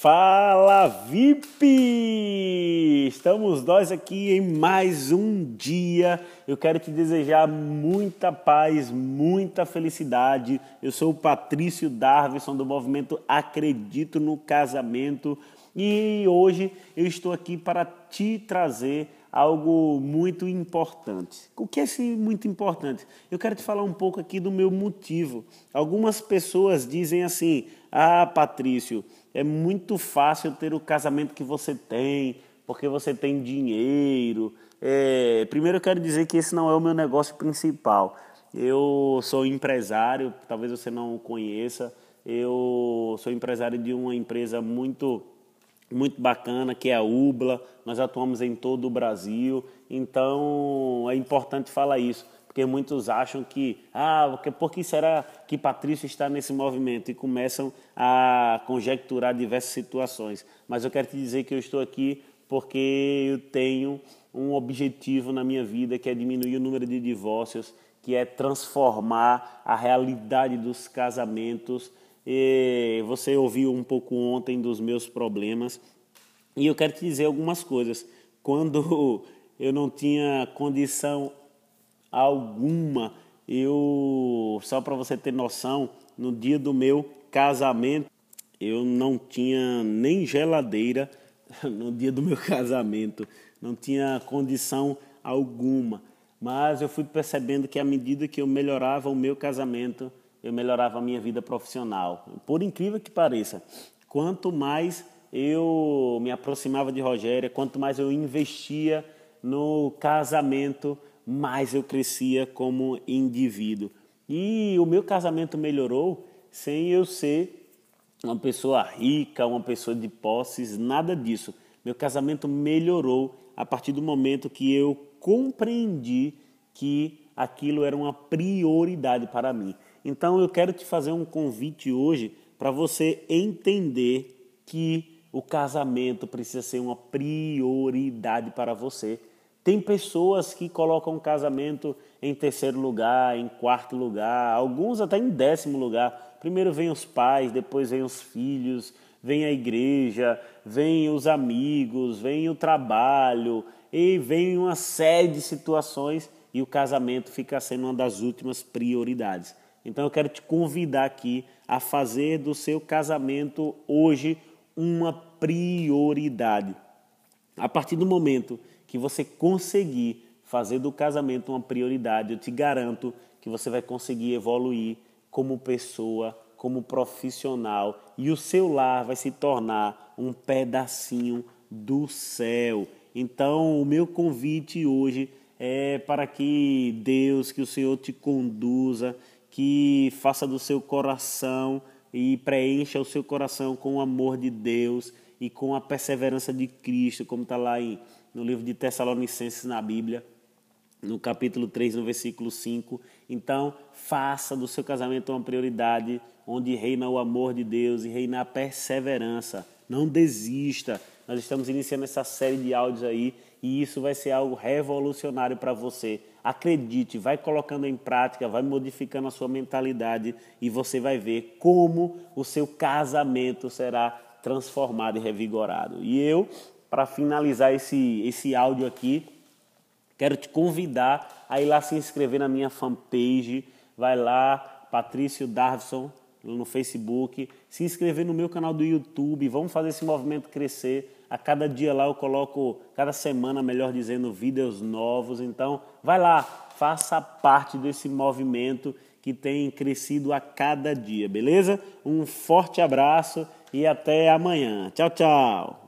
Fala VIP! Estamos nós aqui em mais um dia. Eu quero te desejar muita paz, muita felicidade. Eu sou o Patrício Darvison do movimento Acredito no Casamento e hoje eu estou aqui para te trazer algo muito importante. O que é esse muito importante? Eu quero te falar um pouco aqui do meu motivo. Algumas pessoas dizem assim: "Ah, Patrício, é muito fácil ter o casamento que você tem, porque você tem dinheiro. É, primeiro eu quero dizer que esse não é o meu negócio principal. Eu sou empresário, talvez você não conheça. Eu sou empresário de uma empresa muito muito bacana, que é a UBLA. Nós atuamos em todo o Brasil, então é importante falar isso porque muitos acham que, ah, por que será que Patrício está nesse movimento? E começam a conjecturar diversas situações. Mas eu quero te dizer que eu estou aqui porque eu tenho um objetivo na minha vida que é diminuir o número de divórcios, que é transformar a realidade dos casamentos. E você ouviu um pouco ontem dos meus problemas e eu quero te dizer algumas coisas. Quando eu não tinha condição alguma. Eu, só para você ter noção, no dia do meu casamento, eu não tinha nem geladeira no dia do meu casamento, não tinha condição alguma. Mas eu fui percebendo que à medida que eu melhorava o meu casamento, eu melhorava a minha vida profissional. Por incrível que pareça, quanto mais eu me aproximava de Rogéria, quanto mais eu investia no casamento, mais eu crescia como indivíduo. E o meu casamento melhorou sem eu ser uma pessoa rica, uma pessoa de posses, nada disso. Meu casamento melhorou a partir do momento que eu compreendi que aquilo era uma prioridade para mim. Então eu quero te fazer um convite hoje para você entender que o casamento precisa ser uma prioridade para você tem pessoas que colocam o casamento em terceiro lugar, em quarto lugar, alguns até em décimo lugar. Primeiro vem os pais, depois vem os filhos, vem a igreja, vem os amigos, vem o trabalho e vem uma série de situações e o casamento fica sendo uma das últimas prioridades. Então eu quero te convidar aqui a fazer do seu casamento hoje uma prioridade. A partir do momento que você conseguir fazer do casamento uma prioridade, eu te garanto que você vai conseguir evoluir como pessoa, como profissional e o seu lar vai se tornar um pedacinho do céu. Então, o meu convite hoje é para que Deus, que o Senhor te conduza, que faça do seu coração e preencha o seu coração com o amor de Deus e com a perseverança de Cristo, como está lá em no livro de Tessalonicenses na Bíblia, no capítulo 3, no versículo 5. Então, faça do seu casamento uma prioridade, onde reina o amor de Deus e reina a perseverança. Não desista. Nós estamos iniciando essa série de áudios aí e isso vai ser algo revolucionário para você. Acredite, vai colocando em prática, vai modificando a sua mentalidade e você vai ver como o seu casamento será transformado e revigorado. E eu para finalizar esse, esse áudio aqui, quero te convidar a ir lá se inscrever na minha fanpage. Vai lá, Patrício Darvison, no Facebook, se inscrever no meu canal do YouTube. Vamos fazer esse movimento crescer. A cada dia lá eu coloco, cada semana, melhor dizendo, vídeos novos. Então, vai lá, faça parte desse movimento que tem crescido a cada dia, beleza? Um forte abraço e até amanhã. Tchau, tchau.